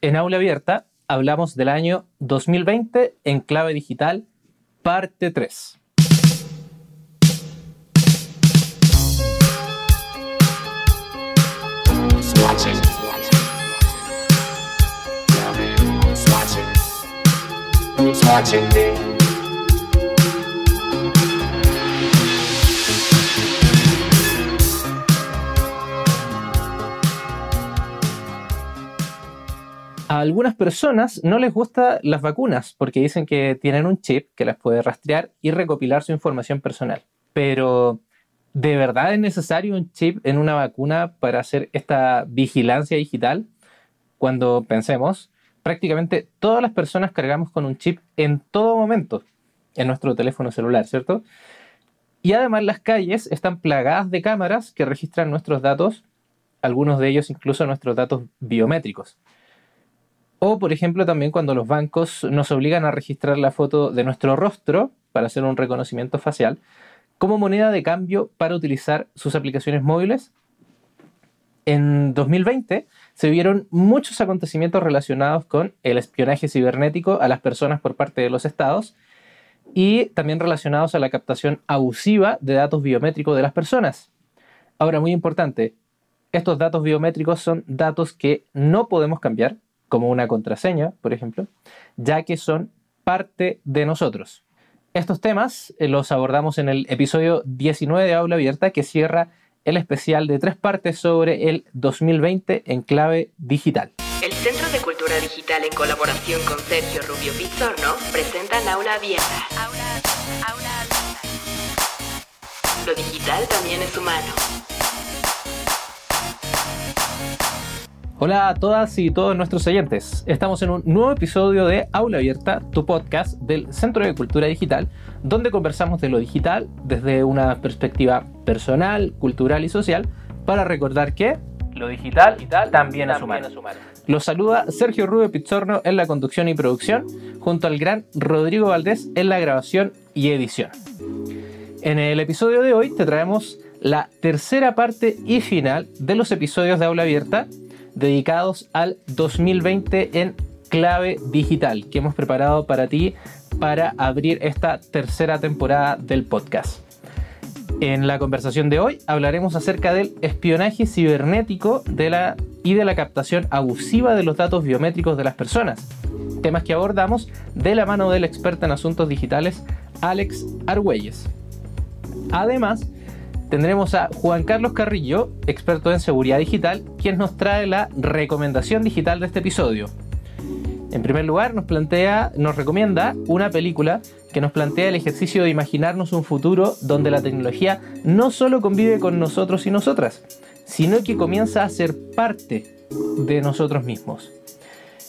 en Aula Abierta hablamos del año 2020 en clave digital, parte 3. A algunas personas no les gustan las vacunas porque dicen que tienen un chip que las puede rastrear y recopilar su información personal. Pero, ¿de verdad es necesario un chip en una vacuna para hacer esta vigilancia digital? Cuando pensemos, prácticamente todas las personas cargamos con un chip en todo momento en nuestro teléfono celular, ¿cierto? Y además las calles están plagadas de cámaras que registran nuestros datos, algunos de ellos incluso nuestros datos biométricos. O, por ejemplo, también cuando los bancos nos obligan a registrar la foto de nuestro rostro para hacer un reconocimiento facial como moneda de cambio para utilizar sus aplicaciones móviles. En 2020 se vieron muchos acontecimientos relacionados con el espionaje cibernético a las personas por parte de los estados y también relacionados a la captación abusiva de datos biométricos de las personas. Ahora, muy importante, estos datos biométricos son datos que no podemos cambiar, como una contraseña, por ejemplo, ya que son parte de nosotros. Estos temas eh, los abordamos en el episodio 19 de Aula Abierta que cierra el especial de tres partes sobre el 2020 en clave digital. El Centro de Cultura Digital en colaboración con Sergio Rubio Pizorno presentan Aula Abierta. Aula, aula. Lo digital también es humano. Hola a todas y todos nuestros oyentes. Estamos en un nuevo episodio de Aula Abierta, tu podcast del Centro de Cultura Digital, donde conversamos de lo digital desde una perspectiva personal, cultural y social, para recordar que lo digital, también, es, humano. Los saluda Sergio Rubio Pizzorno en la conducción y producción, junto al gran Rodrigo Valdés en la grabación y edición. En el episodio de hoy te traemos la tercera parte y final de los episodios de Aula Abierta dedicados al 2020 en clave digital que hemos preparado para ti para abrir esta tercera temporada del podcast. En la conversación de hoy hablaremos acerca del espionaje cibernético de la, y de la captación abusiva de los datos biométricos de las personas, temas que abordamos de la mano del experto en asuntos digitales Alex Argüelles. Además, tendremos a Juan Carlos Carrillo, experto en seguridad digital, quien nos trae la recomendación digital de este episodio. En primer lugar, nos plantea, nos recomienda una película que nos plantea el ejercicio de imaginarnos un futuro donde la tecnología no solo convive con nosotros y nosotras, sino que comienza a ser parte de nosotros mismos.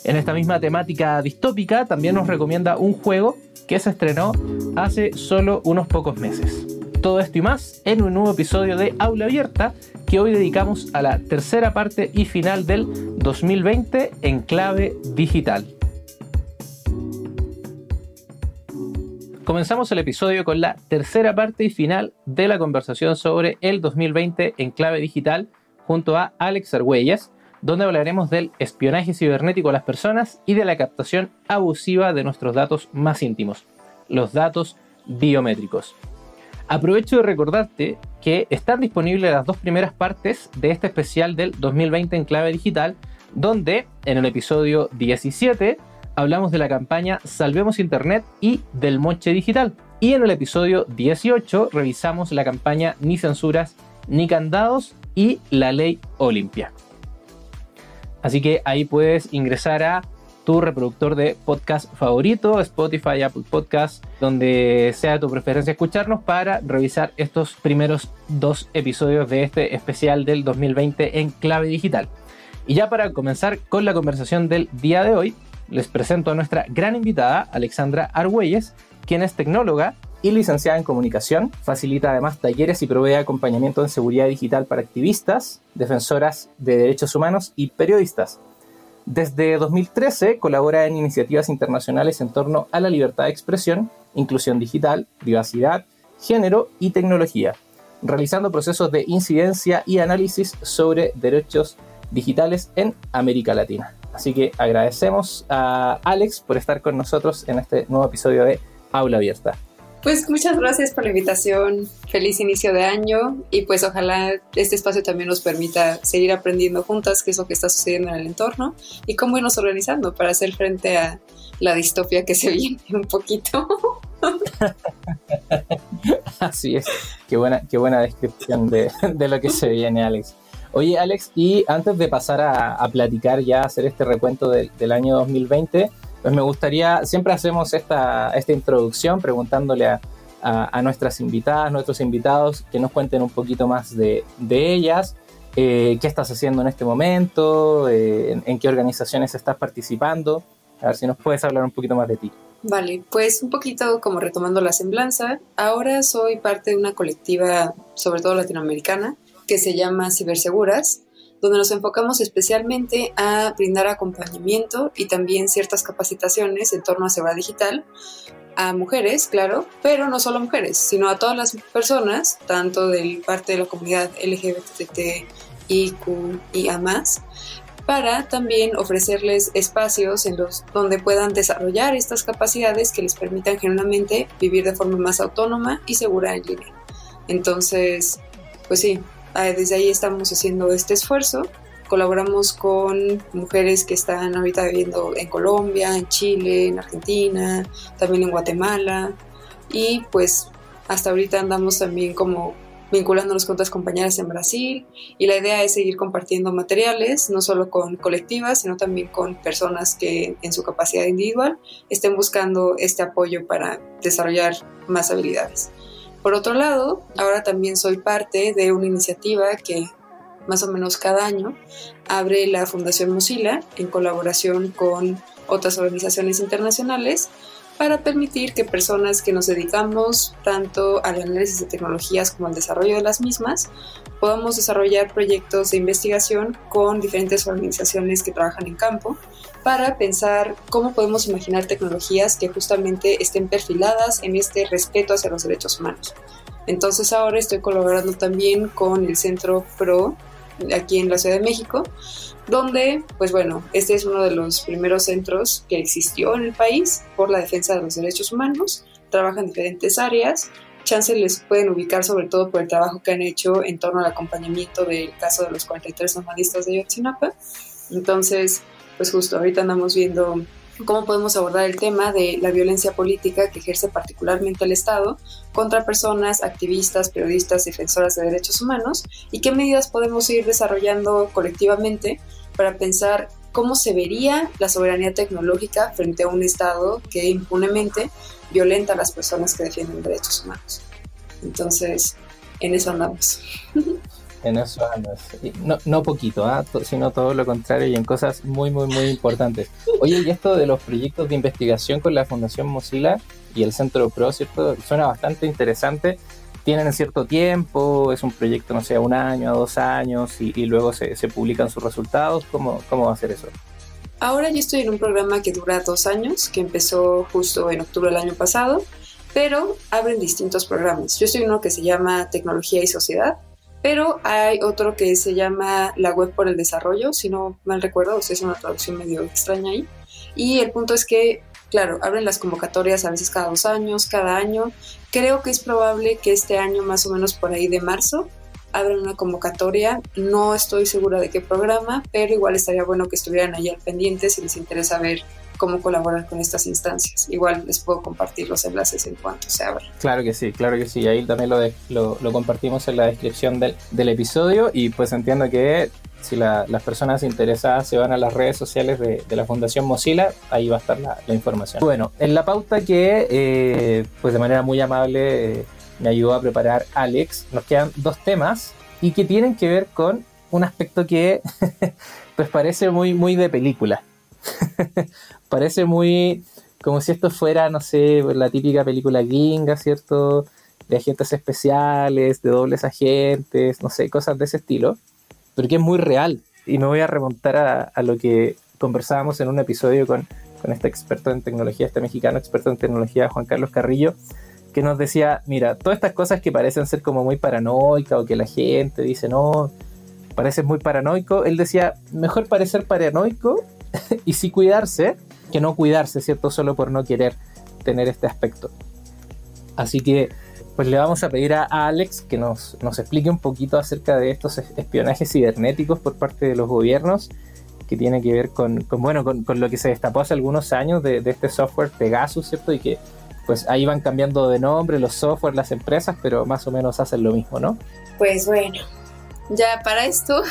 En esta misma temática distópica también nos recomienda un juego que se estrenó hace solo unos pocos meses. Todo esto y más en un nuevo episodio de Aula Abierta que hoy dedicamos a la tercera parte y final del 2020 en clave digital. Comenzamos el episodio con la tercera parte y final de la conversación sobre el 2020 en clave digital junto a Alex Argüelles, donde hablaremos del espionaje cibernético a las personas y de la captación abusiva de nuestros datos más íntimos, los datos biométricos. Aprovecho de recordarte que están disponibles las dos primeras partes de este especial del 2020 en clave digital, donde en el episodio 17 hablamos de la campaña Salvemos Internet y del moche digital. Y en el episodio 18 revisamos la campaña Ni censuras ni candados y la ley Olimpia. Así que ahí puedes ingresar a tu reproductor de podcast favorito, Spotify, Apple Podcast, donde sea tu preferencia escucharnos para revisar estos primeros dos episodios de este especial del 2020 en clave digital. Y ya para comenzar con la conversación del día de hoy, les presento a nuestra gran invitada, Alexandra Argüelles, quien es tecnóloga y licenciada en comunicación. Facilita además talleres y provee acompañamiento en seguridad digital para activistas, defensoras de derechos humanos y periodistas. Desde 2013 colabora en iniciativas internacionales en torno a la libertad de expresión, inclusión digital, privacidad, género y tecnología, realizando procesos de incidencia y análisis sobre derechos digitales en América Latina. Así que agradecemos a Alex por estar con nosotros en este nuevo episodio de Aula Abierta. Pues muchas gracias por la invitación, feliz inicio de año y pues ojalá este espacio también nos permita seguir aprendiendo juntas qué es lo que está sucediendo en el entorno y cómo irnos organizando para hacer frente a la distopia que se viene un poquito. Así es, qué buena, qué buena descripción de, lo que se viene, Alex. Oye, Alex, y antes de pasar a, platicar ya, hacer este recuento del año 2020, pues me gustaría, siempre hacemos esta, esta introducción preguntándole a, nuestras invitadas, nuestros invitados, que nos cuenten un poquito más de, ellas, eh, qué estás haciendo en este momento, eh, en, qué organizaciones estás participando. A ver si nos puedes hablar un poquito más de ti. Vale, pues un poquito como retomando la semblanza, ahora soy parte de una colectiva, sobre todo latinoamericana, que se llama Ciberseguras, donde nos enfocamos especialmente a brindar acompañamiento y también ciertas capacitaciones en torno a seguridad digital a mujeres, claro, pero no solo a mujeres, sino a todas las personas, tanto de parte de la comunidad LGBTIQ y a más, para también ofrecerles espacios en los donde puedan desarrollar estas capacidades que les permitan genuinamente vivir de forma más autónoma y segura en línea. Entonces, pues sí, desde ahí estamos haciendo este esfuerzo. Colaboramos con mujeres que están ahorita viviendo en Colombia, en Chile, en Argentina, también en Guatemala. Y pues hasta ahorita andamos también como vinculándonos con otras compañeras en Brasil y la idea es seguir compartiendo materiales, no solo con colectivas, sino también con personas que en su capacidad individual estén buscando este apoyo para desarrollar más habilidades. Por otro lado, ahora también soy parte de una iniciativa que más o menos cada año abre la Fundación Mozilla en colaboración con otras organizaciones internacionales para permitir que personas que nos dedicamos tanto al análisis de tecnologías como al desarrollo de las mismas, podamos desarrollar proyectos de investigación con diferentes organizaciones que trabajan en campo para pensar cómo podemos imaginar tecnologías que justamente estén perfiladas en este respeto hacia los derechos humanos. Entonces ahora estoy colaborando también con el Centro PRO aquí en la Ciudad de México donde, pues bueno, este es uno de los primeros centros que existió en el país por la defensa de los derechos humanos, trabaja en diferentes áreas, chance les pueden ubicar sobre todo por el trabajo que han hecho en torno al acompañamiento del caso de los 43 nomadistas de Yotzinapa. Entonces, pues justo ahorita andamos viendo cómo podemos abordar el tema de la violencia política que ejerce particularmente el Estado contra personas, activistas, periodistas, defensoras de derechos humanos y qué medidas podemos ir desarrollando colectivamente para pensar cómo se vería la soberanía tecnológica frente a un Estado que impunemente violenta a las personas que defienden derechos humanos. Entonces, en eso andamos. En eso andas. No, no poquito, ¿ah? sino todo lo contrario y en cosas muy, muy, muy importantes. Oye, y esto de los proyectos de investigación con la Fundación Mozilla y el Centro Pro, ¿cierto? Suena bastante interesante. Tienen cierto tiempo, es un proyecto, no sé, un año, dos años, y, luego se, se, publican sus resultados. ¿Cómo, ¿Cómo va a ser eso? Ahora yo estoy en un programa que dura dos años, que empezó justo en octubre del año pasado, pero abren distintos programas. Yo estoy en uno que se llama Tecnología y Sociedad, pero hay otro que se llama La Web por el Desarrollo, si no mal recuerdo, o sea, es una traducción medio extraña ahí. Y el punto es que, claro, abren las convocatorias a veces cada dos años, cada año. Creo que es probable que este año, más o menos por ahí de marzo, abran una convocatoria. No estoy segura de qué programa, pero igual estaría bueno que estuvieran ahí al pendiente si les interesa ver cómo colaborar con estas instancias. Igual les puedo compartir los enlaces en cuanto se abra. Claro que sí, claro que sí. Ahí también lo, lo, compartimos en la descripción del, del, episodio y pues entiendo que si las personas interesadas se van a las redes sociales de, la Fundación Mozilla, ahí va a estar la, información. Bueno, en la pauta que eh, pues de manera muy amable eh, me ayudó a preparar Alex, nos quedan dos temas y que tienen que ver con un aspecto que pues parece muy, muy de película. Parece muy como si esto fuera, no sé, la típica película gringa, ¿cierto? De agentes especiales, de dobles agentes, no sé, cosas de ese estilo, pero que es muy real. Y me voy a remontar a, lo que conversábamos en un episodio con, con este experto en tecnología, este mexicano experto en tecnología, Juan Carlos Carrillo, que nos decía, mira, todas estas cosas que parecen ser como muy paranoicas o que la gente dice, no, pareces muy paranoico, él decía, mejor parecer paranoico y sí cuidarse que no cuidarse, ¿cierto? Solo por no querer tener este aspecto. Así que pues le vamos a pedir a Alex que nos, explique un poquito acerca de estos espionajes cibernéticos por parte de los gobiernos que tiene que ver con, bueno, con, lo que se destapó hace algunos años de, de, este software Pegasus, ¿cierto? Y que pues ahí van cambiando de nombre los software, las empresas, pero más o menos hacen lo mismo, ¿no? Pues bueno, ya para esto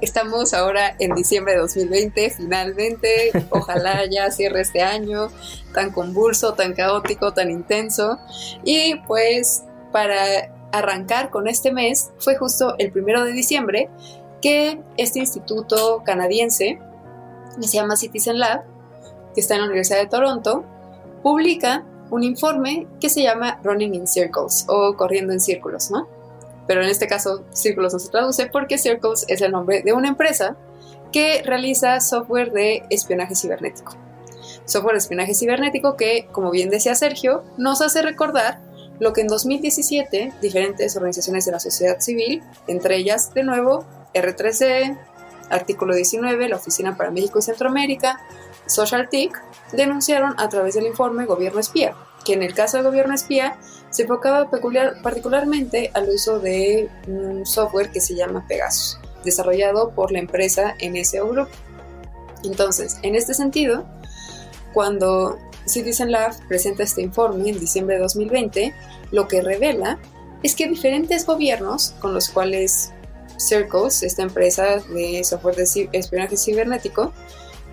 estamos ahora en diciembre de 2020, finalmente, ojalá ya cierre este año tan convulso, tan caótico, tan intenso. Y pues para arrancar con este mes fue justo el primero de diciembre que este instituto canadiense, que se llama Citizen Lab, que está en la Universidad de Toronto, publica un informe que se llama Running in Circles o Corriendo en Círculos, ¿no? Pero en este caso, Círculos no se traduce porque Circles es el nombre de una empresa que realiza software de espionaje cibernético. Software de espionaje cibernético que, como bien decía Sergio, nos hace recordar lo que en 2017 diferentes organizaciones de la sociedad civil, entre ellas, de nuevo, R3C, Artículo 19, la Oficina para México y Centroamérica, SocialTIC, denunciaron a través del informe Gobierno Espía, que en el caso de Gobierno Espía se enfocaba peculiar, particularmente al uso de un software que se llama Pegasus, desarrollado por la empresa NSO Group. Entonces, en este sentido, cuando Citizen Lab presenta este informe en diciembre de 2020, lo que revela es que diferentes gobiernos con los cuales Circles, esta empresa de software de espionaje cibernético,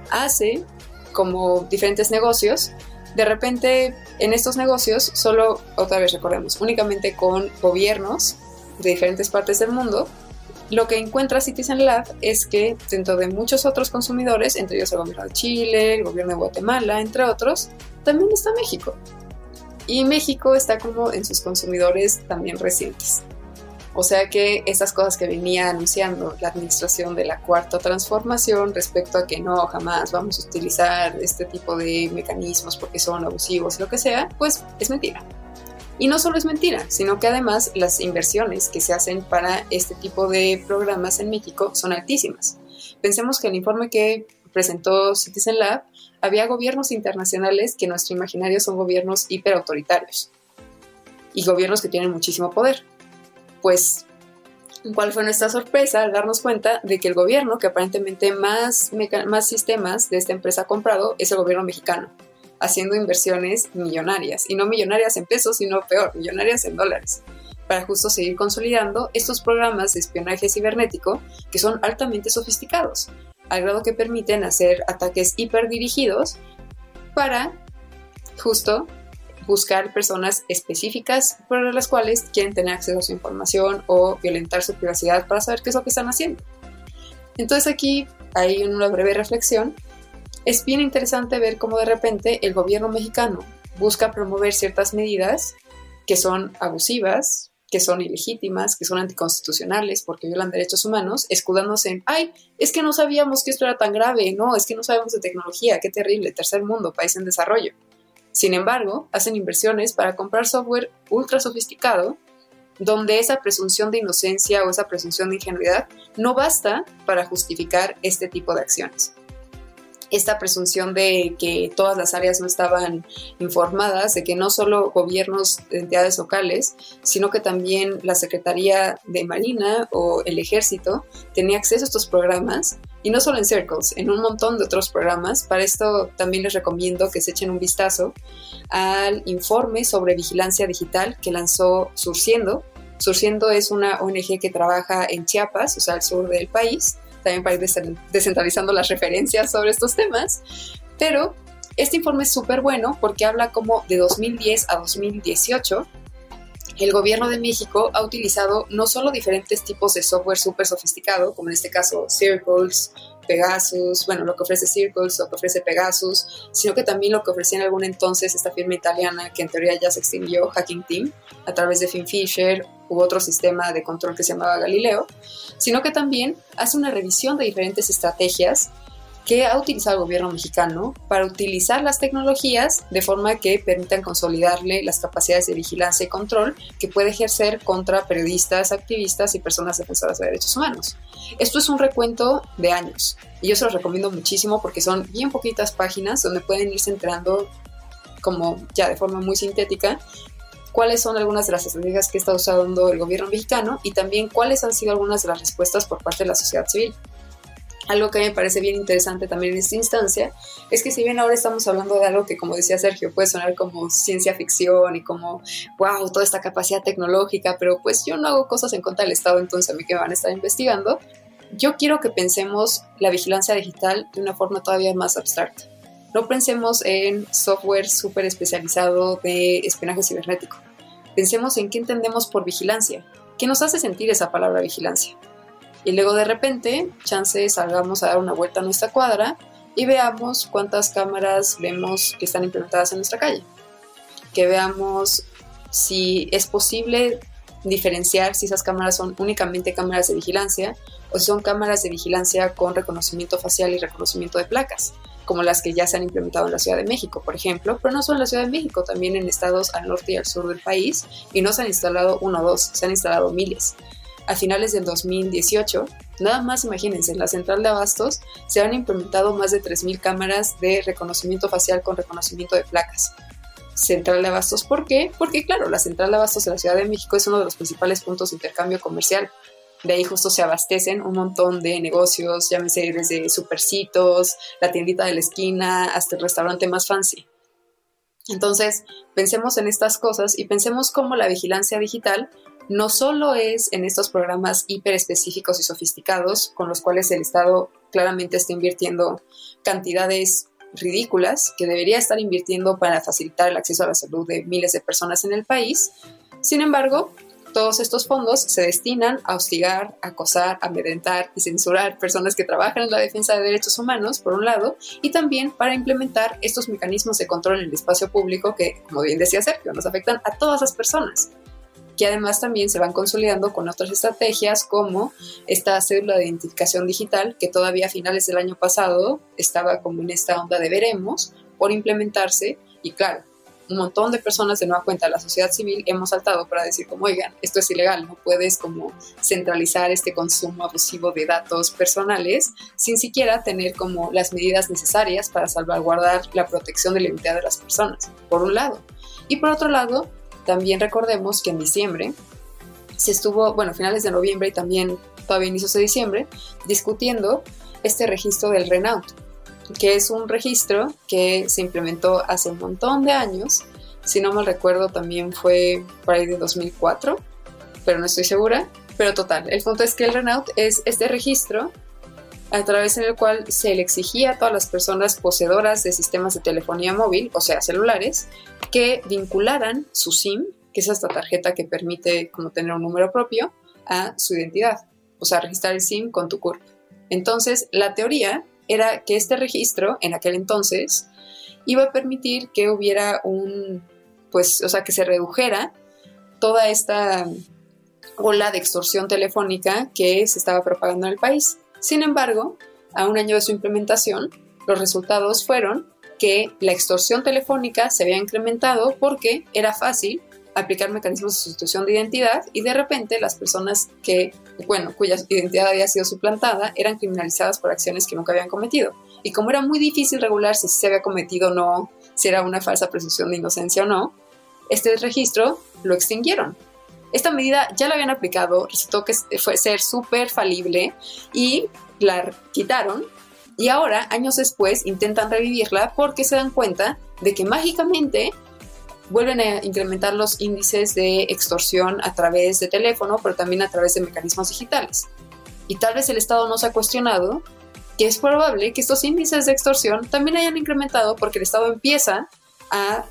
hace como diferentes negocios. De repente, en estos negocios, solo, otra vez recordemos, únicamente con gobiernos de diferentes partes del mundo, lo que encuentra Citizen Lab es que dentro de muchos otros consumidores, entre ellos el gobierno de Chile, el gobierno de Guatemala, entre otros, también está México. Y México está como en sus consumidores también recientes. O sea que esas cosas que venía anunciando la administración de la cuarta transformación respecto a que no, jamás vamos a utilizar este tipo de mecanismos porque son abusivos, lo que sea, pues es mentira. Y no solo es mentira, sino que además las inversiones que se hacen para este tipo de programas en México son altísimas. Pensemos que el informe que presentó Citizen Lab había gobiernos internacionales que en nuestro imaginario son gobiernos hiperautoritarios y gobiernos que tienen muchísimo poder pues, ¿cuál fue nuestra sorpresa al darnos cuenta de que el gobierno que aparentemente más, más sistemas de esta empresa ha comprado es el gobierno mexicano, haciendo inversiones millonarias, y no millonarias en pesos, sino peor, millonarias en dólares, para justo seguir consolidando estos programas de espionaje cibernético que son altamente sofisticados, al grado que permiten hacer ataques hiperdirigidos para justo buscar personas específicas por las cuales quieren tener acceso a su información o violentar su privacidad para saber qué es lo que están haciendo. Entonces aquí hay una breve reflexión. Es bien interesante ver cómo de repente el gobierno mexicano busca promover ciertas medidas que son abusivas, que son ilegítimas, que son anticonstitucionales porque violan derechos humanos, escudándose en, ay, es que no sabíamos que esto era tan grave, no, es que no sabemos de tecnología, qué terrible, tercer mundo, país en desarrollo. Sin embargo, hacen inversiones para comprar software ultra sofisticado donde esa presunción de inocencia o esa presunción de ingenuidad no basta para justificar este tipo de acciones. Esta presunción de que todas las áreas no estaban informadas, de que no solo gobiernos de entidades locales, sino que también la Secretaría de Marina o el Ejército tenía acceso a estos programas, y no solo en Circles, en un montón de otros programas. Para esto también les recomiendo que se echen un vistazo al informe sobre vigilancia digital que lanzó Surciendo. Surciendo es una ONG que trabaja en Chiapas, o sea, al sur del país, también para ir descentralizando las referencias sobre estos temas, pero este informe es súper bueno porque habla como de 2010 a 2018 el gobierno de México ha utilizado no solo diferentes tipos de software súper sofisticado, como en este caso Circles, Pegasus, bueno, lo que ofrece Circles, lo que ofrece Pegasus, sino que también lo que ofrecía en algún entonces esta firma italiana que en teoría ya se extinguió, Hacking Team, a través de FinFisher u otro sistema de control que se llamaba Galileo, sino que también hace una revisión de diferentes estrategias que ha utilizado el gobierno mexicano para utilizar las tecnologías de forma que permitan consolidarle las capacidades de vigilancia y control que puede ejercer contra periodistas, activistas y personas defensoras de derechos humanos. Esto es un recuento de años y yo se los recomiendo muchísimo porque son bien poquitas páginas donde pueden irse enterando como ya de forma muy sintética cuáles son algunas de las estrategias que está usando el gobierno mexicano y también cuáles han sido algunas de las respuestas por parte de la sociedad civil. Algo que me parece bien interesante también en esta instancia es que si bien ahora estamos hablando de algo que, como decía Sergio, puede sonar como ciencia ficción y como, wow, toda esta capacidad tecnológica, pero pues yo no hago cosas en contra del Estado, entonces a mí que me van a estar investigando, yo quiero que pensemos la vigilancia digital de una forma todavía más abstracta. No pensemos en software súper especializado de espionaje cibernético. Pensemos en qué entendemos por vigilancia. ¿Qué nos hace sentir esa palabra vigilancia? Y luego de repente, chance salgamos a dar una vuelta a nuestra cuadra y veamos cuántas cámaras vemos que están implementadas en nuestra calle. Que veamos si es posible diferenciar si esas cámaras son únicamente cámaras de vigilancia o si son cámaras de vigilancia con reconocimiento facial y reconocimiento de placas, como las que ya se han implementado en la Ciudad de México, por ejemplo, pero no solo en la Ciudad de México, también en estados al norte y al sur del país, y no se han instalado uno o dos, se han instalado miles a finales del 2018, nada más imagínense, en la central de abastos se han implementado más de 3.000 cámaras de reconocimiento facial con reconocimiento de placas. Central de abastos, ¿por qué? Porque claro, la central de abastos de la Ciudad de México es uno de los principales puntos de intercambio comercial. De ahí justo se abastecen un montón de negocios, llámese desde supercitos, la tiendita de la esquina, hasta el restaurante más fancy. Entonces, pensemos en estas cosas y pensemos cómo la vigilancia digital no solo es en estos programas hiper específicos y sofisticados con los cuales el Estado claramente está invirtiendo cantidades ridículas que debería estar invirtiendo para facilitar el acceso a la salud de miles de personas en el país. Sin embargo, todos estos fondos se destinan a hostigar, acosar, amedrentar y censurar personas que trabajan en la defensa de derechos humanos, por un lado, y también para implementar estos mecanismos de control en el espacio público que, como bien decía Sergio, nos afectan a todas las personas que además también se van consolidando con otras estrategias como esta cédula de identificación digital que todavía a finales del año pasado estaba como en esta onda de veremos por implementarse y claro, un montón de personas de nueva cuenta de la sociedad civil hemos saltado para decir como, oigan, esto es ilegal, no puedes como centralizar este consumo abusivo de datos personales sin siquiera tener como las medidas necesarias para salvaguardar la protección de la identidad de las personas, por un lado. Y por otro lado, también recordemos que en diciembre se estuvo, bueno, finales de noviembre y también todavía inicios de diciembre, discutiendo este registro del Renault, que es un registro que se implementó hace un montón de años. Si no mal recuerdo, también fue por ahí de 2004, pero no estoy segura. Pero total, el punto es que el Renault es este registro a través del cual se le exigía a todas las personas poseedoras de sistemas de telefonía móvil, o sea, celulares, que vincularan su SIM, que es esta tarjeta que permite como tener un número propio, a su identidad, o sea, registrar el SIM con tu CURP. Entonces, la teoría era que este registro, en aquel entonces, iba a permitir que hubiera un, pues, o sea, que se redujera toda esta ola de extorsión telefónica que se estaba propagando en el país. Sin embargo, a un año de su implementación, los resultados fueron que la extorsión telefónica se había incrementado porque era fácil aplicar mecanismos de sustitución de identidad y de repente las personas que, bueno, cuya identidad había sido suplantada eran criminalizadas por acciones que nunca habían cometido. Y como era muy difícil regular si se había cometido o no, si era una falsa presunción de inocencia o no, este registro lo extinguieron. Esta medida ya la habían aplicado, resultó que fue ser súper falible y la quitaron. Y ahora, años después, intentan revivirla porque se dan cuenta de que mágicamente vuelven a incrementar los índices de extorsión a través de teléfono, pero también a través de mecanismos digitales. Y tal vez el Estado no se ha cuestionado que es probable que estos índices de extorsión también hayan incrementado porque el Estado empieza a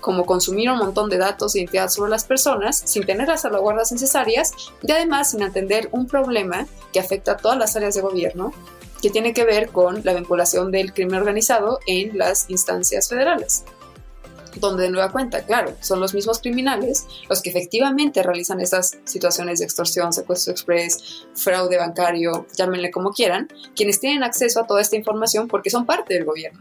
como consumir un montón de datos de identidad sobre las personas sin tener las salvaguardas necesarias y además sin atender un problema que afecta a todas las áreas de gobierno que tiene que ver con la vinculación del crimen organizado en las instancias federales. donde de nueva cuenta, claro, son los mismos criminales los que efectivamente realizan esas situaciones de extorsión, secuestro express, fraude bancario, llámenle como quieran, quienes tienen acceso a toda esta información porque son parte del gobierno.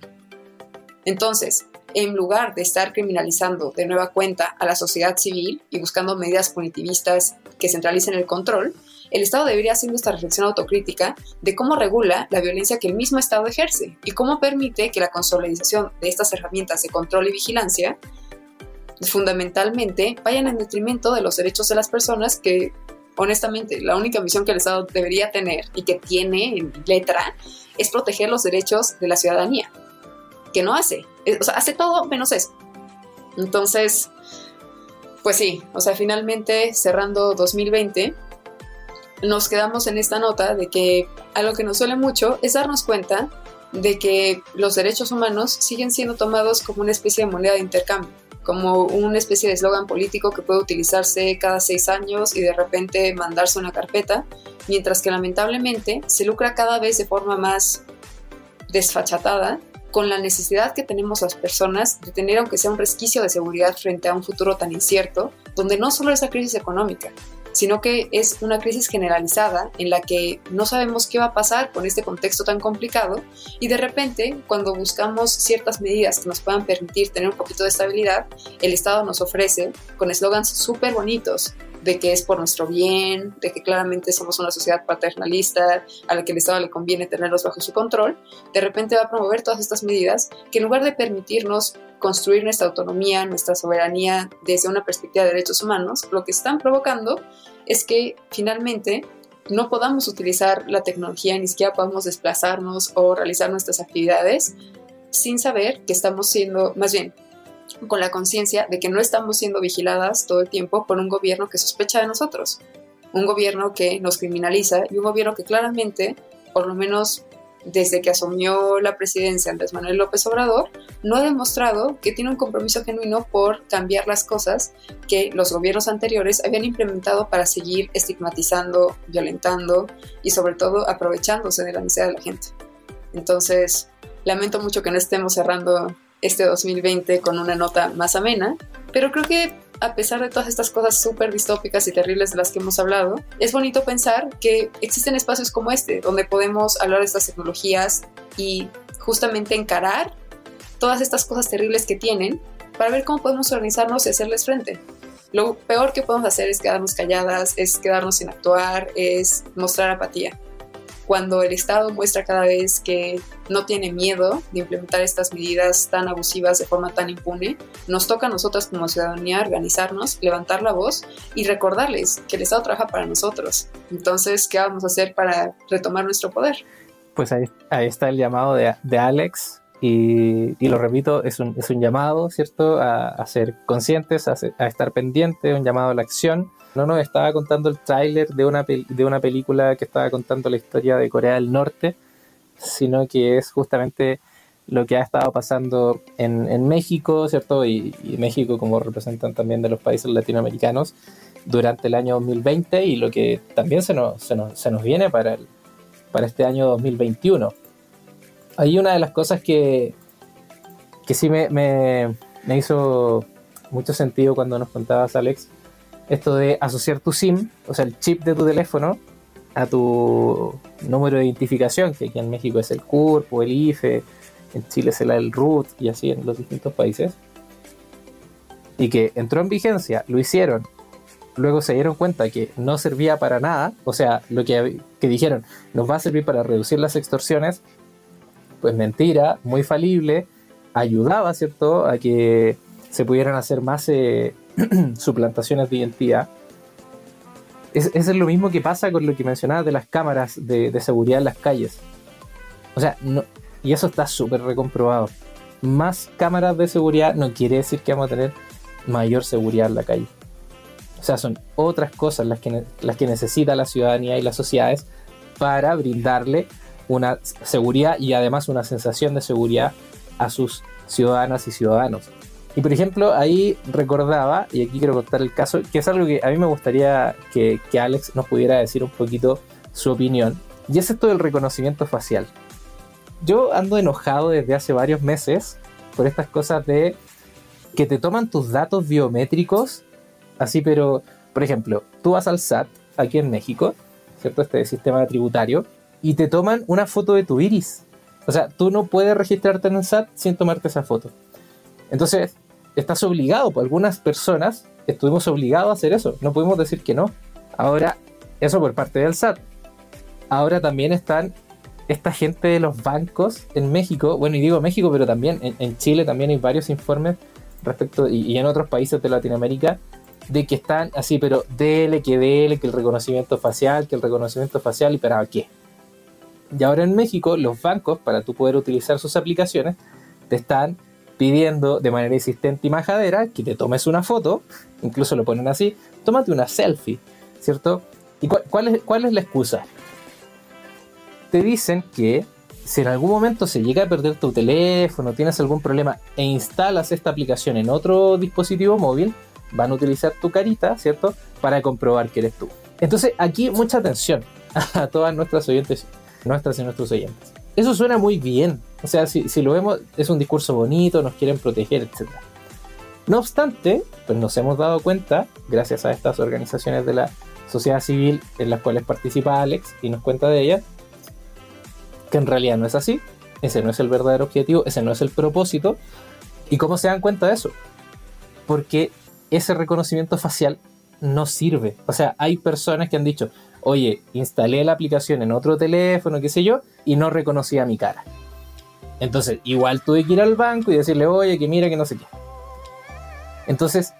Entonces, en lugar de estar criminalizando de nueva cuenta a la sociedad civil y buscando medidas punitivistas que centralicen el control, el Estado debería hacer esta reflexión autocrítica de cómo regula la violencia que el mismo Estado ejerce y cómo permite que la consolidación de estas herramientas de control y vigilancia fundamentalmente vayan en detrimento de los derechos de las personas que honestamente la única misión que el Estado debería tener y que tiene en letra es proteger los derechos de la ciudadanía, que no hace, o sea, hace todo menos eso. Entonces, pues sí, o sea, finalmente cerrando 2020, nos quedamos en esta nota de que algo que nos suele mucho es darnos cuenta de que los derechos humanos siguen siendo tomados como una especie de moneda de intercambio, como una especie de eslogan político que puede utilizarse cada seis años y de repente mandarse una carpeta, mientras que lamentablemente se lucra cada vez de forma más desfachatada con la necesidad que tenemos las personas de tener aunque sea un resquicio de seguridad frente a un futuro tan incierto, donde no solo es la crisis económica, sino que es una crisis generalizada en la que no sabemos qué va a pasar con este contexto tan complicado y de repente cuando buscamos ciertas medidas que nos puedan permitir tener un poquito de estabilidad, el Estado nos ofrece con eslogans súper bonitos de que es por nuestro bien, de que claramente somos una sociedad paternalista a la que el Estado le conviene tenerlos bajo su control, de repente va a promover todas estas medidas que en lugar de permitirnos construir nuestra autonomía, nuestra soberanía desde una perspectiva de derechos humanos, lo que están provocando es que finalmente no podamos utilizar la tecnología, ni siquiera podamos desplazarnos o realizar nuestras actividades sin saber que estamos siendo, más bien, con la conciencia de que no estamos siendo vigiladas todo el tiempo por un gobierno que sospecha de nosotros, un gobierno que nos criminaliza y un gobierno que claramente, por lo menos desde que asumió la presidencia Andrés Manuel López Obrador, no ha demostrado que tiene un compromiso genuino por cambiar las cosas que los gobiernos anteriores habían implementado para seguir estigmatizando, violentando y sobre todo aprovechándose de la necesidad de la gente. Entonces, lamento mucho que no estemos cerrando este 2020 con una nota más amena, pero creo que a pesar de todas estas cosas súper distópicas y terribles de las que hemos hablado, es bonito pensar que existen espacios como este, donde podemos hablar de estas tecnologías y justamente encarar todas estas cosas terribles que tienen para ver cómo podemos organizarnos y hacerles frente. Lo peor que podemos hacer es quedarnos calladas, es quedarnos sin actuar, es mostrar apatía cuando el Estado muestra cada vez que no tiene miedo de implementar estas medidas tan abusivas de forma tan impune, nos toca a nosotras como ciudadanía organizarnos, levantar la voz y recordarles que el Estado trabaja para nosotros. Entonces, ¿qué vamos a hacer para retomar nuestro poder? Pues ahí, está el llamado de, Alex y, lo repito, es un, es un llamado, ¿cierto?, a, ser conscientes, a, a estar pendientes, un llamado a la acción no nos estaba contando el tráiler de una, de una película que estaba contando la historia de Corea del Norte, sino que es justamente lo que ha estado pasando en, México, ¿cierto? Y, México como representan también de los países latinoamericanos durante el año 2020 y lo que también se nos, se nos, viene para, el, para este año 2021. Hay una de las cosas que, que sí me, me, hizo mucho sentido cuando nos contabas, Alex, esto de asociar tu SIM, o sea, el chip de tu teléfono, a tu número de identificación, que aquí en México es el CURP o el IFE, en Chile es el RUT y así en los distintos países. Y que entró en vigencia, lo hicieron, luego se dieron cuenta que no servía para nada, o sea, lo que, que dijeron, nos va a servir para reducir las extorsiones, pues mentira, muy falible, ayudaba, ¿cierto?, a que se pudieran hacer más eh, suplantaciones de identidad. Es, es lo mismo que pasa con lo que mencionabas de las cámaras de, seguridad en las calles. O sea, no, y eso está súper recomprobado. Más cámaras de seguridad no quiere decir que vamos a tener mayor seguridad en la calle. O sea, son otras cosas las que, las que necesita la ciudadanía y las sociedades para brindarle una seguridad y además una sensación de seguridad a sus ciudadanas y ciudadanos. Y por ejemplo, ahí recordaba, y aquí quiero contar el caso, que es algo que a mí me gustaría que, Alex nos pudiera decir un poquito su opinión, y es esto del reconocimiento facial. Yo ando enojado desde hace varios meses por estas cosas de que te toman tus datos biométricos, así, pero, por ejemplo, tú vas al SAT aquí en México, ¿cierto? Este sistema tributario, y te toman una foto de tu iris. O sea, tú no puedes registrarte en el SAT sin tomarte esa foto. Entonces, estás obligado, por algunas personas estuvimos obligados a hacer eso, no pudimos decir que no. Ahora, eso por parte del SAT. Ahora también están esta gente de los bancos en México, bueno, y digo México, pero también en, Chile también hay varios informes respecto, y, en otros países de Latinoamérica, de que están así, pero dele, que dele, que el reconocimiento facial, que el reconocimiento facial, y para qué. Y ahora en México, los bancos, para tú poder utilizar sus aplicaciones, te están pidiendo de manera insistente y majadera que te tomes una foto, incluso lo ponen así, tómate una selfie, ¿cierto? ¿Y cuál, es, cuál es la excusa? Te dicen que si en algún momento se llega a perder tu teléfono, tienes algún problema e instalas esta aplicación en otro dispositivo móvil, van a utilizar tu carita, ¿cierto? Para comprobar que eres tú. Entonces aquí mucha atención a todas nuestras oyentes, nuestras y nuestros oyentes. Eso suena muy bien, o sea, si, lo vemos, es un discurso bonito, nos quieren proteger, etc. No obstante, pues nos hemos dado cuenta, gracias a estas organizaciones de la sociedad civil en las cuales participa Alex y nos cuenta de ellas, que en realidad no es así, ese no es el verdadero objetivo, ese no es el propósito. ¿Y cómo se dan cuenta de eso? Porque ese reconocimiento facial no sirve. O sea, hay personas que han dicho, oye, instalé la aplicación en otro teléfono, qué sé yo, y no reconocía mi cara. Entonces, igual tuve que ir al banco y decirle, oye, que mira, que no sé qué. Entonces,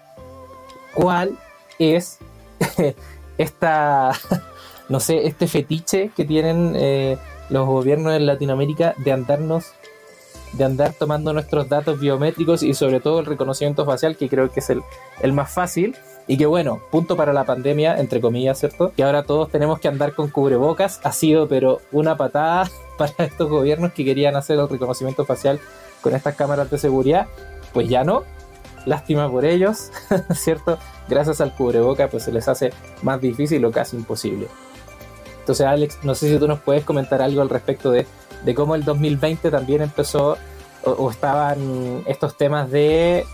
¿cuál es esta, no sé, este fetiche que tienen eh, los gobiernos en Latinoamérica de andarnos, de andar tomando nuestros datos biométricos y sobre todo el reconocimiento facial, que creo que es el, el más fácil? Y que bueno, punto para la pandemia, entre comillas, ¿cierto? Que ahora todos tenemos que andar con cubrebocas, ha sido pero una patada para estos gobiernos que querían hacer el reconocimiento facial con estas cámaras de seguridad, pues ya no. Lástima por ellos, ¿cierto? Gracias al cubreboca, pues se les hace más difícil o casi imposible. Entonces, Alex, no sé si tú nos puedes comentar algo al respecto de, cómo el 2020 también empezó o, estaban estos temas de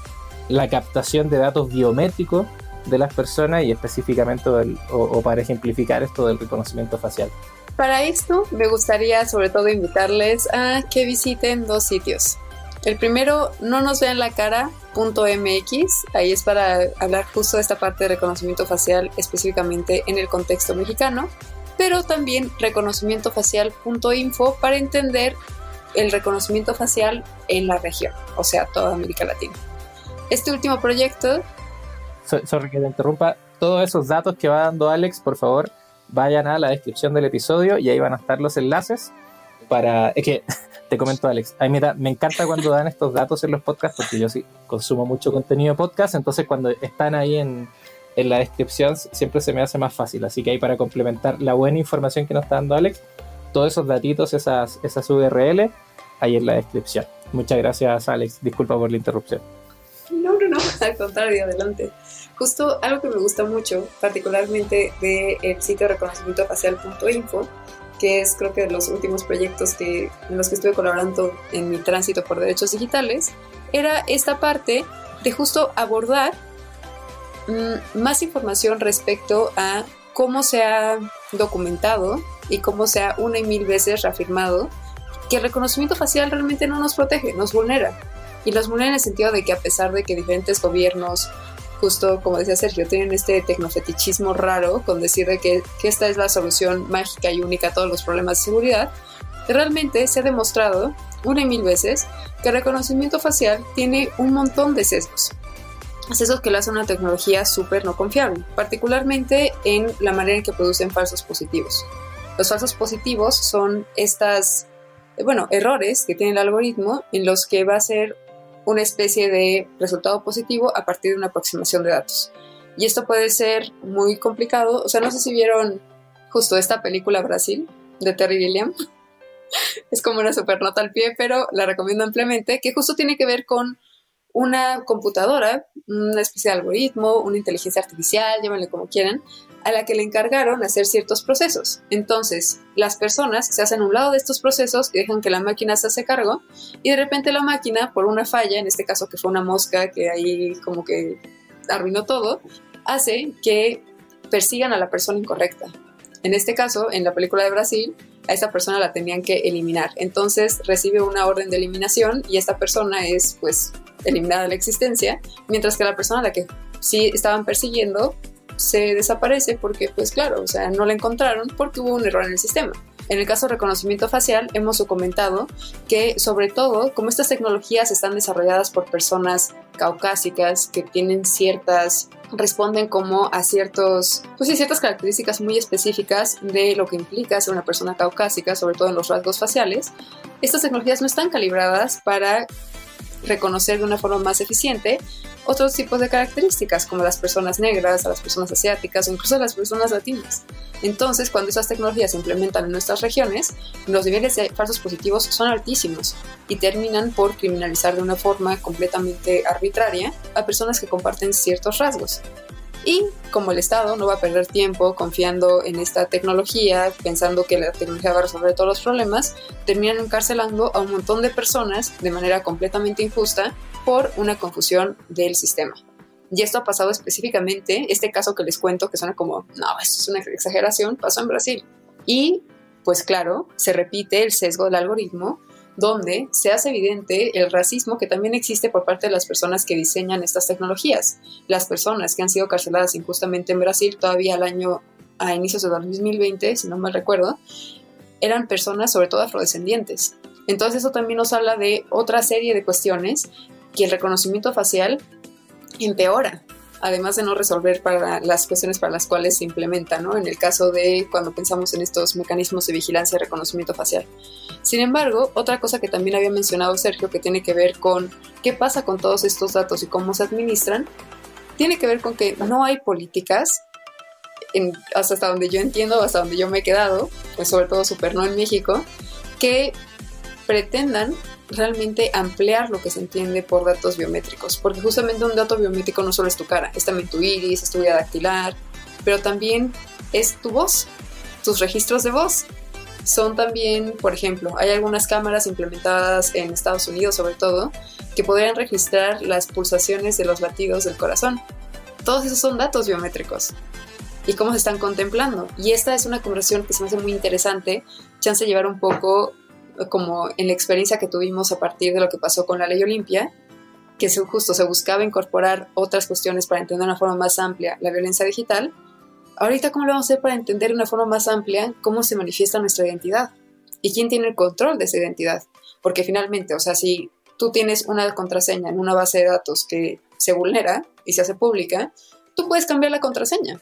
la captación de datos biométricos de las personas y específicamente o, para ejemplificar esto del reconocimiento facial. Para esto me gustaría sobre todo invitarles a que visiten dos sitios. El primero, no nos vean la cara.mx, ahí es para hablar justo de esta parte de reconocimiento facial específicamente en el contexto mexicano, pero también reconocimientofacial.info para entender el reconocimiento facial en la región, o sea, toda América Latina. Este último proyecto... sorry que te interrumpa, todos esos datos que va dando Alex, por favor, vayan a la descripción del episodio y ahí van a estar los enlaces para... Es que te comento Alex, a mí me, encanta cuando dan estos datos en los podcasts porque yo sí consumo mucho contenido podcast, entonces cuando están ahí en, en la descripción siempre se me hace más fácil, así que ahí para complementar la buena información que nos está dando Alex, todos esos datitos, esas, esas URL, ahí en la descripción. Muchas gracias Alex, disculpa por la interrupción. No, al contrario, adelante. Justo algo que me gusta mucho, particularmente del sitio reconocimiento facial.info, que es creo que de los últimos proyectos que, en los que estuve colaborando en mi tránsito por derechos digitales, era esta parte de justo abordar mm, más información respecto a cómo se ha documentado y cómo se ha una y mil veces reafirmado que el reconocimiento facial realmente no nos protege, nos vulnera. Y nos vulnera en el sentido de que a pesar de que diferentes gobiernos justo como decía Sergio, tienen este tecnofetichismo raro con decir que, que esta es la solución mágica y única a todos los problemas de seguridad, realmente se ha demostrado una y mil veces que el reconocimiento facial tiene un montón de sesgos. Sesgos que lo hacen una tecnología súper no confiable, particularmente en la manera en que producen falsos positivos. Los falsos positivos son estas, bueno, errores que tiene el algoritmo en los que va a ser una especie de resultado positivo a partir de una aproximación de datos. Y esto puede ser muy complicado. O sea, no sé si vieron justo esta película Brasil de Terry Gilliam. es como una super nota al pie, pero la recomiendo ampliamente, que justo tiene que ver con una computadora, una especie de algoritmo, una inteligencia artificial, llámenle como quieran, a la que le encargaron hacer ciertos procesos. Entonces, las personas se hacen a un lado de estos procesos y dejan que la máquina se hace cargo y de repente la máquina, por una falla, en este caso que fue una mosca que ahí como que arruinó todo, hace que persigan a la persona incorrecta. En este caso, en la película de Brasil, a esa persona la tenían que eliminar. Entonces recibe una orden de eliminación y esta persona es pues eliminada de la existencia, mientras que la persona a la que sí estaban persiguiendo se desaparece porque, pues claro, o sea, no la encontraron porque hubo un error en el sistema. En el caso de reconocimiento facial, hemos comentado que, sobre todo, como estas tecnologías están desarrolladas por personas caucásicas que tienen ciertas, responden como a ciertos, pues sí, ciertas características muy específicas de lo que implica ser una persona caucásica, sobre todo en los rasgos faciales, estas tecnologías no están calibradas para reconocer de una forma más eficiente otros tipos de características, como las personas negras, a las personas asiáticas o incluso las personas latinas. Entonces, cuando esas tecnologías se implementan en nuestras regiones, los niveles de falsos positivos son altísimos y terminan por criminalizar de una forma completamente arbitraria a personas que comparten ciertos rasgos. Y como el Estado no va a perder tiempo confiando en esta tecnología, pensando que la tecnología va a resolver todos los problemas, terminan encarcelando a un montón de personas de manera completamente injusta por una confusión del sistema. Y esto ha pasado específicamente, este caso que les cuento, que suena como, no, esto es una exageración, pasó en Brasil. Y, pues claro, se repite el sesgo del algoritmo donde se hace evidente el racismo que también existe por parte de las personas que diseñan estas tecnologías. Las personas que han sido carceladas injustamente en Brasil todavía al año, a inicios de 2020, si no mal recuerdo, eran personas sobre todo afrodescendientes. Entonces eso también nos habla de otra serie de cuestiones que el reconocimiento facial empeora además de no resolver para las cuestiones para las cuales se implementa, ¿no? En el caso de cuando pensamos en estos mecanismos de vigilancia y reconocimiento facial. Sin embargo, otra cosa que también había mencionado Sergio, que tiene que ver con qué pasa con todos estos datos y cómo se administran, tiene que ver con que no hay políticas, hasta donde yo entiendo, hasta donde yo me he quedado, pues sobre todo super no en México, que pretendan realmente ampliar lo que se entiende por datos biométricos, porque justamente un dato biométrico no solo es tu cara, es también tu iris, es tu huella dactilar, pero también es tu voz, tus registros de voz. Son también, por ejemplo, hay algunas cámaras implementadas en Estados Unidos sobre todo, que podrían registrar las pulsaciones de los latidos del corazón. Todos esos son datos biométricos. ¿Y cómo se están contemplando? Y esta es una conversación que se me hace muy interesante, chance de llevar un poco como en la experiencia que tuvimos a partir de lo que pasó con la ley Olimpia, que justo se buscaba incorporar otras cuestiones para entender de una forma más amplia la violencia digital, ahorita cómo lo vamos a hacer para entender de una forma más amplia cómo se manifiesta nuestra identidad y quién tiene el control de esa identidad. Porque finalmente, o sea, si tú tienes una contraseña en una base de datos que se vulnera y se hace pública, tú puedes cambiar la contraseña.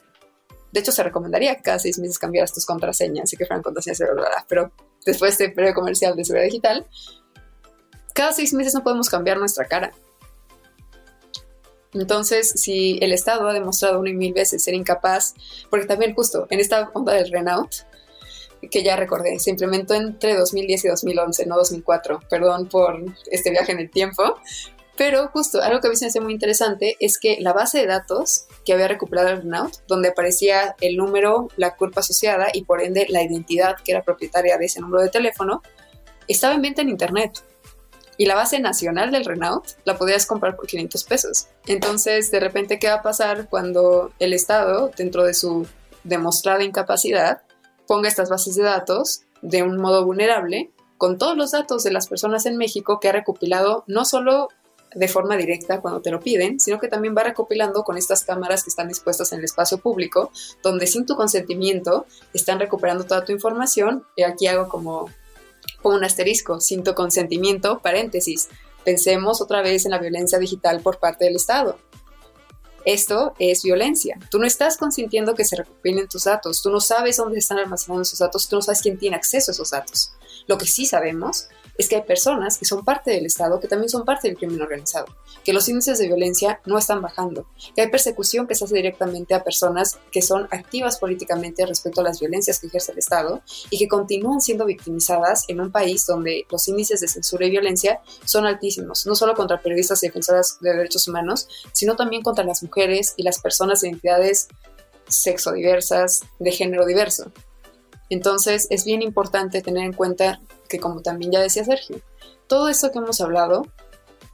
De hecho, se recomendaría que cada seis meses cambiaras tus contraseñas y que fueran contraseñas cerradas, pero después de este periodo comercial de seguridad digital, cada seis meses no podemos cambiar nuestra cara. Entonces, si el Estado ha demostrado una y mil veces ser incapaz, porque también justo en esta onda del Renault, que ya recordé, se implementó entre 2010 y 2011, no 2004, perdón por este viaje en el tiempo, pero justo algo que a mí me hace muy interesante es que la base de datos que había recuperado el Renault, donde aparecía el número, la culpa asociada y por ende la identidad que era propietaria de ese número de teléfono, estaba en venta en internet. Y la base nacional del Renault la podías comprar por 500 pesos. Entonces, de repente, ¿qué va a pasar cuando el Estado, dentro de su demostrada incapacidad, ponga estas bases de datos de un modo vulnerable con todos los datos de las personas en México que ha recopilado no solo de forma directa cuando te lo piden, sino que también va recopilando con estas cámaras que están dispuestas en el espacio público, donde sin tu consentimiento están recuperando toda tu información. Y aquí hago como, como un asterisco, sin tu consentimiento, paréntesis. Pensemos otra vez en la violencia digital por parte del Estado. Esto es violencia. Tú no estás consintiendo que se recopilen tus datos, tú no sabes dónde están almacenando esos datos, tú no sabes quién tiene acceso a esos datos. Lo que sí sabemos es que hay personas que son parte del Estado, que también son parte del crimen organizado, que los índices de violencia no están bajando, que hay persecución que se hace directamente a personas que son activas políticamente respecto a las violencias que ejerce el Estado y que continúan siendo victimizadas en un país donde los índices de censura y violencia son altísimos, no solo contra periodistas y defensoras de derechos humanos, sino también contra las mujeres y las personas de identidades sexo diversas, de género diverso. Entonces es bien importante tener en cuenta que, como también ya decía Sergio, todo esto que hemos hablado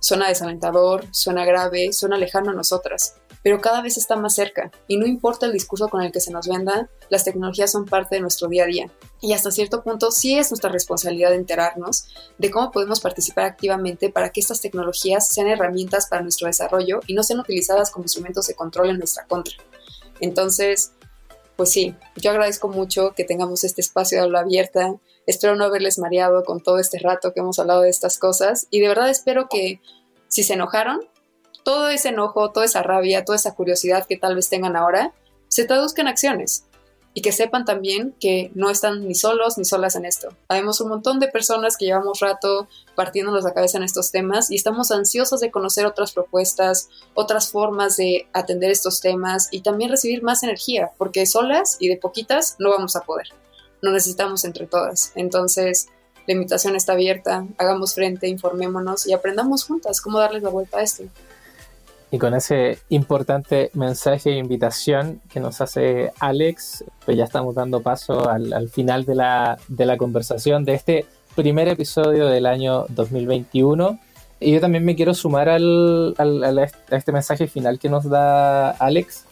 suena desalentador, suena grave, suena lejano a nosotras, pero cada vez está más cerca y no importa el discurso con el que se nos venda, las tecnologías son parte de nuestro día a día. Y hasta cierto punto sí es nuestra responsabilidad enterarnos de cómo podemos participar activamente para que estas tecnologías sean herramientas para nuestro desarrollo y no sean utilizadas como instrumentos de control en nuestra contra. Entonces, pues sí, yo agradezco mucho que tengamos este espacio de habla abierta. Espero no haberles mareado con todo este rato que hemos hablado de estas cosas y de verdad espero que si se enojaron, todo ese enojo, toda esa rabia, toda esa curiosidad que tal vez tengan ahora, se traduzca en acciones y que sepan también que no están ni solos ni solas en esto. Habemos un montón de personas que llevamos rato partiéndonos la cabeza en estos temas y estamos ansiosos de conocer otras propuestas, otras formas de atender estos temas y también recibir más energía, porque solas y de poquitas no vamos a poder. No necesitamos entre todas. Entonces, la invitación está abierta, hagamos frente, informémonos y aprendamos juntas cómo darles la vuelta a esto. Y con ese importante mensaje e invitación que nos hace Alex, pues ya estamos dando paso al, final de la, de la conversación de este primer episodio del año 2021. Y yo también me quiero sumar al, al, a este mensaje final que nos da Alex.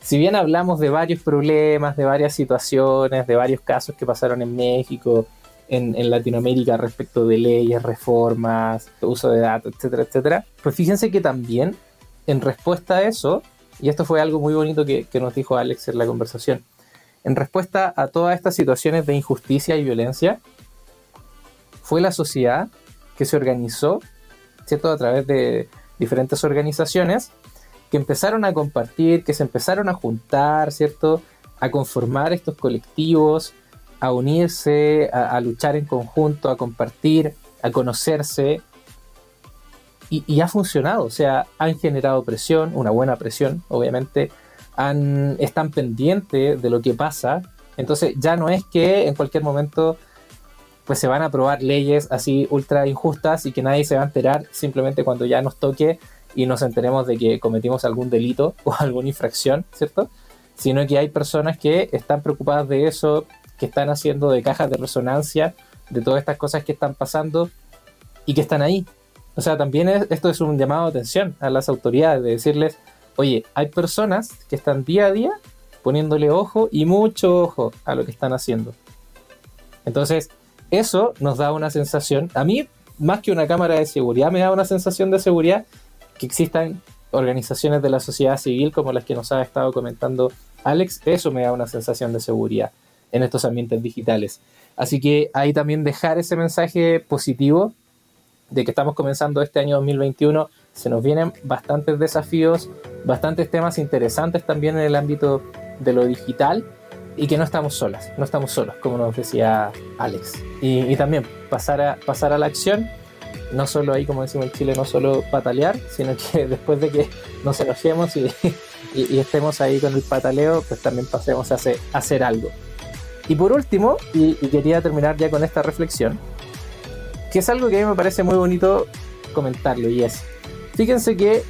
Si bien hablamos de varios problemas, de varias situaciones, de varios casos que pasaron en México, en, en, Latinoamérica respecto de leyes, reformas, uso de datos, etcétera, etcétera, pues fíjense que también en respuesta a eso, y esto fue algo muy bonito que, nos dijo Alex en la conversación, en respuesta a todas estas situaciones de injusticia y violencia, fue la sociedad que se organizó, ¿cierto? A través de diferentes organizaciones que empezaron a compartir, que se empezaron a juntar, ¿cierto? A conformar estos colectivos, a unirse, a luchar en conjunto, a compartir, a conocerse, y, ha funcionado, o sea, han generado presión, una buena presión, obviamente, están pendientes de lo que pasa, entonces ya no es que en cualquier momento pues se van a aprobar leyes así ultra injustas y que nadie se va a enterar simplemente cuando ya nos toque y nos enteremos de que cometimos algún delito o alguna infracción, ¿cierto? Sino que hay personas que están preocupadas de eso, que están haciendo de cajas de resonancia de todas estas cosas que están pasando y que están ahí, o sea, también esto es un llamado de atención a las autoridades, de decirles, oye, hay personas que están día a día poniéndole ojo y mucho ojo a lo que están haciendo. Entonces, eso nos da una sensación, a mí, más que una cámara de seguridad, me da una sensación de seguridad que existan organizaciones de la sociedad civil como las que nos ha estado comentando Alex, eso me da una sensación de seguridad en estos ambientes digitales. Así que ahí también dejar ese mensaje positivo de que estamos comenzando este año 2021, se nos vienen bastantes desafíos, bastantes temas interesantes también en el ámbito de lo digital y que no estamos solas, no estamos solos, como nos decía Alex. Y, también pasar a, pasar a la acción, no solo ahí, como decimos en Chile, no solo patalear, sino que después de que nos enojemos y, y, estemos ahí con el pataleo, pues también pasemos a hacer, a hacer algo. Y por último, y quería terminar ya con esta reflexión, que es algo que a mí me parece muy bonito comentarlo y es, fíjense que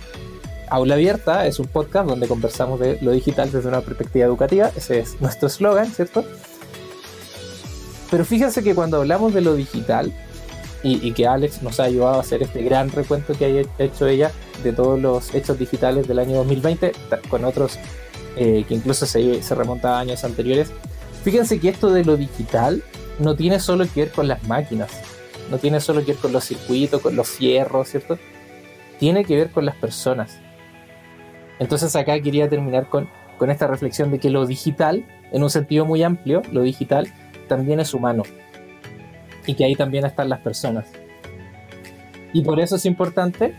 Aula Abierta es un podcast donde conversamos de lo digital desde una perspectiva educativa, ese es nuestro eslogan, ¿cierto? Pero fíjense que cuando hablamos de lo digital, y, que Alex nos ha ayudado a hacer este gran recuento que ha hecho ella de todos los hechos digitales del año 2020, con otros eh, que incluso se, se remonta a años anteriores, fíjense que esto de lo digital no tiene solo que ver con las máquinas, no tiene solo que ver con los circuitos, con los fierros, ¿cierto? Tiene que ver con las personas. Entonces acá quería terminar con, con esta reflexión de que lo digital, en un sentido muy amplio, lo digital también es humano. Y que ahí también están las personas. Y por eso es importante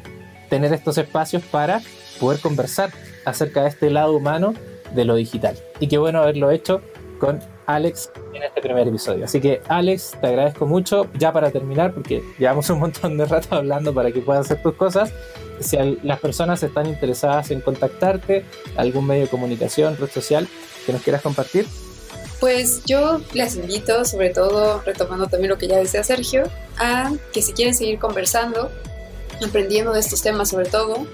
tener estos espacios para poder conversar acerca de este lado humano de lo digital. Y qué bueno haberlo hecho con Alex en este primer episodio. Así que Alex, te agradezco mucho. Ya para terminar, porque llevamos un montón de rato hablando para que puedas hacer tus cosas. Si las personas están interesadas en contactarte, algún medio de comunicación, red social que nos quieras compartir. Pues yo les invito, sobre todo retomando también lo que ya decía Sergio, a que si quieren seguir conversando, aprendiendo de estos temas sobre todo,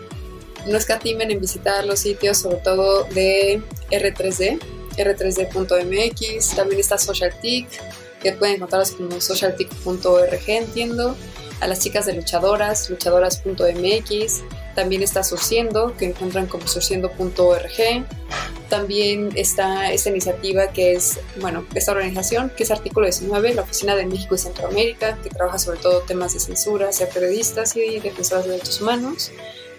no escatimen en visitar los sitios, sobre todo de R3D, r3d.mx, también está SocialTIC, que pueden encontrarlas como socialtic.org, entiendo, a las chicas de luchadoras, luchadoras.mx, también está Surciendo, que encuentran como surciendo.org. También está esta iniciativa que es, bueno, esta organización que es Artículo 19, la Oficina de México y Centroamérica, que trabaja sobre todo temas de censura hacia periodistas y defensoras de derechos humanos.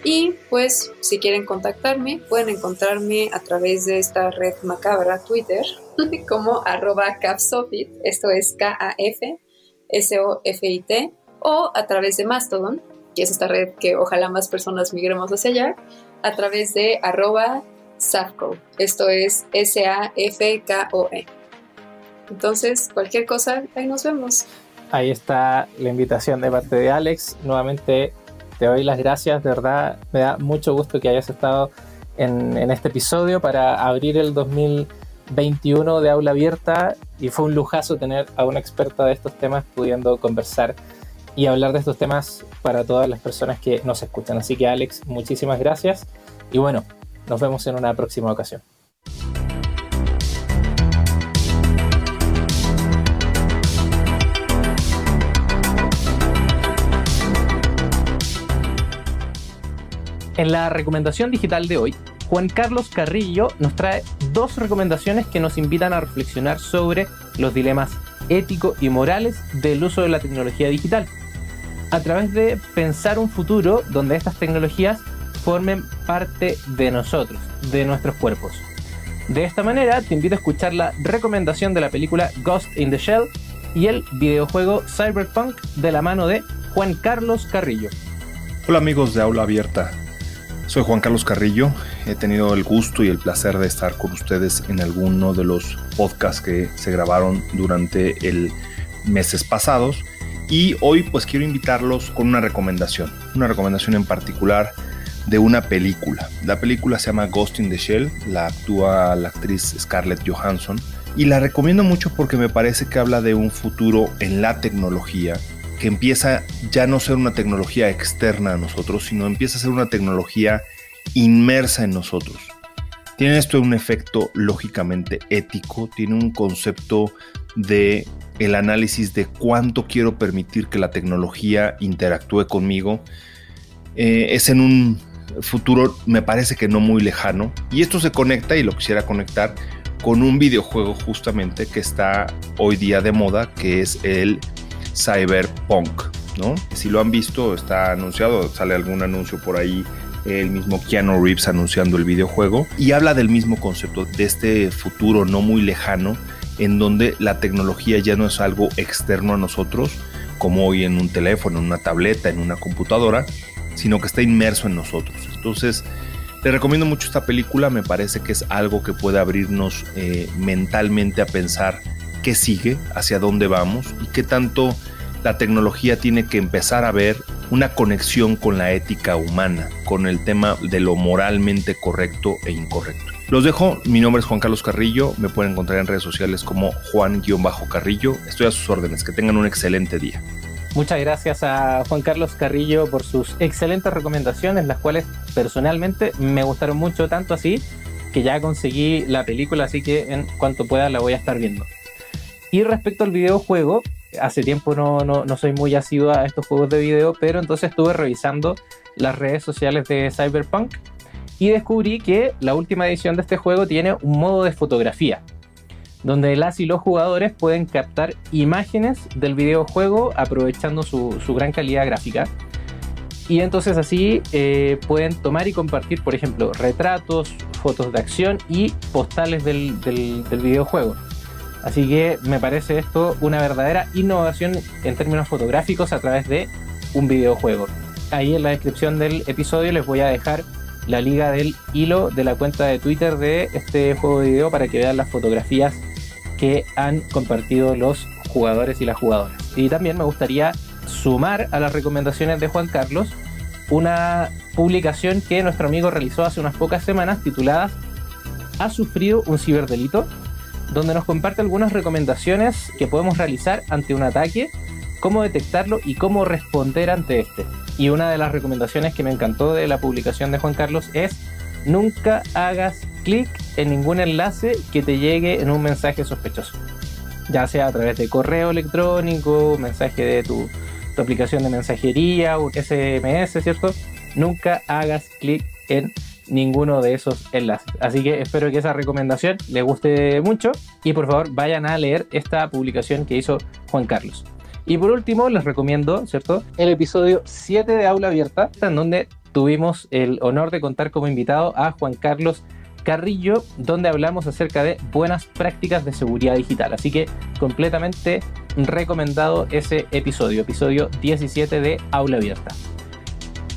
Y pues si quieren contactarme, pueden encontrarme a través de esta red macabra Twitter como arroba capsofit, esto es K-A-F, S-O-F-I-T, o a través de Mastodon, que es esta red que ojalá más personas migremos hacia allá, a través de arroba Safco, esto es S-A-F-K-O-E. Entonces, cualquier cosa, ahí nos vemos. Ahí está la invitación de parte de Alex. Nuevamente te doy las gracias, de verdad me da mucho gusto que hayas estado en, este episodio para abrir el 2021 de aula abierta y fue un lujazo tener a una experta de estos temas pudiendo conversar y hablar de estos temas para todas las personas que nos escuchan. Así que Alex, muchísimas gracias y bueno, nos vemos en una próxima ocasión. En la recomendación digital de hoy, Juan Carlos Carrillo nos trae dos recomendaciones que nos invitan a reflexionar sobre los dilemas éticos y morales del uso de la tecnología digital, a través de pensar un futuro donde estas tecnologías formen parte de nosotros, de nuestros cuerpos. De esta manera, te invito a escuchar la recomendación de la película Ghost in the Shell y el videojuego Cyberpunk de la mano de Juan Carlos Carrillo. Hola amigos de Aula Abierta, soy Juan Carlos Carrillo. He tenido el gusto y el placer de estar con ustedes en alguno de los podcasts que se grabaron durante el meses pasados. Y hoy pues quiero invitarlos con una recomendación, una recomendación en particular de una película. La película se llama Ghost in the Shell, la actúa la actriz Scarlett Johansson y la recomiendo mucho porque me parece que habla de un futuro en la tecnología que empieza ya no ser una tecnología externa a nosotros, sino empieza a ser una tecnología inmersa en nosotros. Tiene esto un efecto lógicamente ético, tiene un concepto de el análisis de cuánto quiero permitir que la tecnología interactúe conmigo. Eh, es en un futuro, me parece que no muy lejano. Y esto se conecta, y lo quisiera conectar, con un videojuego justamente que está hoy día de moda, que es el Cyberpunk, ¿no? Si lo han visto, está anunciado, sale algún anuncio por ahí, el mismo Keanu Reeves anunciando el videojuego, y habla del mismo concepto, de este futuro no muy lejano, en donde la tecnología ya no es algo externo a nosotros, como hoy en un teléfono, en una tableta, en una computadora, sino que está inmerso en nosotros. Entonces, te recomiendo mucho esta película, me parece que es algo que puede abrirnos eh, mentalmente a pensar qué sigue, hacia dónde vamos y qué tanto la tecnología tiene que empezar a ver una conexión con la ética humana, con el tema de lo moralmente correcto e incorrecto. Los dejo, mi nombre es Juan Carlos Carrillo, me pueden encontrar en redes sociales como Juan-Carrillo, estoy a sus órdenes, que tengan un excelente día. Muchas gracias a Juan Carlos Carrillo por sus excelentes recomendaciones, las cuales personalmente me gustaron mucho, tanto así que ya conseguí la película, así que en cuanto pueda la voy a estar viendo. Y respecto al videojuego, hace tiempo no, no, soy muy asiduo a estos juegos de video, pero entonces estuve revisando las redes sociales de Cyberpunk y descubrí que la última edición de este juego tiene un modo de fotografía, donde las y los jugadores pueden captar imágenes del videojuego aprovechando su, gran calidad gráfica. Y entonces así eh, pueden tomar y compartir, por ejemplo, retratos, fotos de acción y postales del, del videojuego. Así que me parece esto una verdadera innovación en términos fotográficos a través de un videojuego. Ahí en la descripción del episodio les voy a dejar la liga del hilo de la cuenta de Twitter de este juego de video para que vean las fotografías que han compartido los jugadores y las jugadoras. Y también me gustaría sumar a las recomendaciones de Juan Carlos una publicación que nuestro amigo realizó hace unas pocas semanas titulada ¿Ha sufrido un ciberdelito? Donde nos comparte algunas recomendaciones que podemos realizar ante un ataque cómo detectarlo y cómo responder ante este. Y una de las recomendaciones que me encantó de la publicación de Juan Carlos es nunca hagas clic en ningún enlace que te llegue en un mensaje sospechoso. Ya sea a través de correo electrónico, mensaje de tu, aplicación de mensajería o SMS, ¿cierto? Nunca hagas clic en ninguno de esos enlaces. Así que espero que esa recomendación les guste mucho y por favor vayan a leer esta publicación que hizo Juan Carlos. Y por último les recomiendo, ¿cierto? El episodio 7 de Aula Abierta, en donde tuvimos el honor de contar como invitado a Juan Carlos Carrillo, donde hablamos acerca de buenas prácticas de seguridad digital. Así que completamente recomendado ese episodio, episodio 17 de Aula Abierta.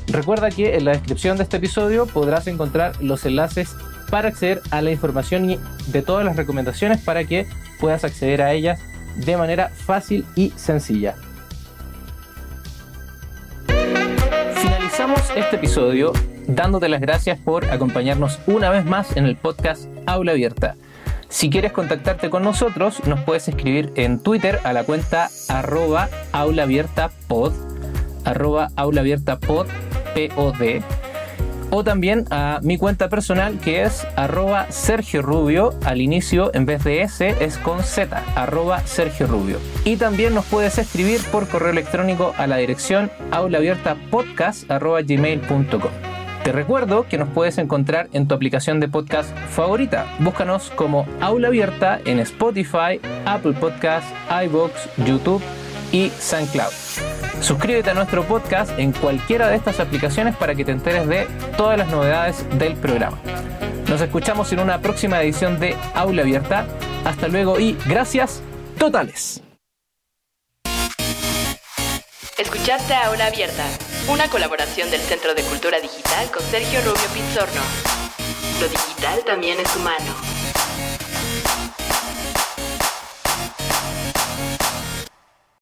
Recuerda que en la descripción de este episodio podrás encontrar los enlaces para acceder a la información de todas las recomendaciones para que puedas acceder a ellas de manera fácil y sencilla. Finalizamos este episodio dándote las gracias por acompañarnos una vez más en el podcast Aula Abierta. Si quieres contactarte con nosotros, nos puedes escribir en Twitter a la cuenta arroba aulaabiertapod, arroba aulaabiertapod POD o también a mi cuenta personal que es arroba Sergio Rubio. Al inicio, en vez de S, es con Z, arroba Sergio Rubio. Y también nos puedes escribir por correo electrónico a la dirección aulaabiertapodcast.gmail.com. Te recuerdo que nos puedes encontrar en tu aplicación de podcast favorita. Búscanos como Aula Abierta en Spotify, Apple Podcasts, iBox, YouTube y SoundCloud. Suscríbete a nuestro podcast en cualquiera de estas aplicaciones para que te enteres de todas las novedades del programa. Nos escuchamos en una próxima edición de Aula Abierta. Hasta luego y gracias totales. Escuchaste Aula Abierta, una colaboración del Centro de Cultura Digital con Sergio Rubio Pizzorno. Lo digital también es humano.